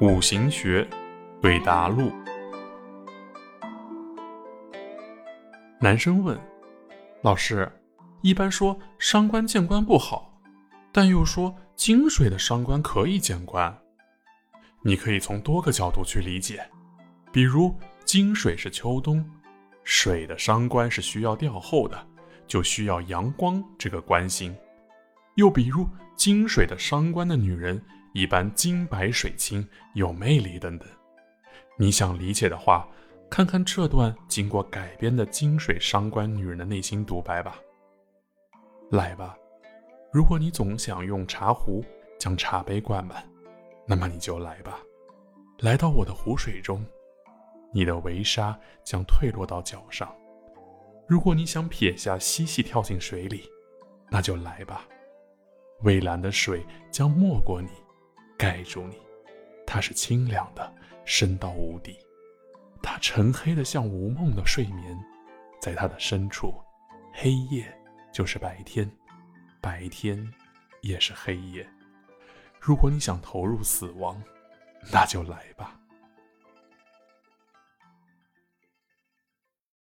五行学对答录。男生问：“老师，一般说伤官见官不好，但又说金水的伤官可以见官。你可以从多个角度去理解，比如金水是秋冬，水的伤官是需要调候的，就需要阳光这个官星；又比如金水的伤官的女人一般金白水清，有魅力等等。你想理解的话。”看看这段经过改编的金水伤官女人的内心独白吧。来吧，如果你总想用茶壶将茶杯灌满，那么你就来吧，来到我的湖水中，你的围沙将退落到脚上。如果你想撇下嬉戏跳进水里，那就来吧，蔚蓝的水将没过你，盖住你，它是清凉的，深到无底。它沉黑的像无梦的睡眠，在它的深处，黑夜就是白天，白天也是黑夜。如果你想投入死亡，那就来吧。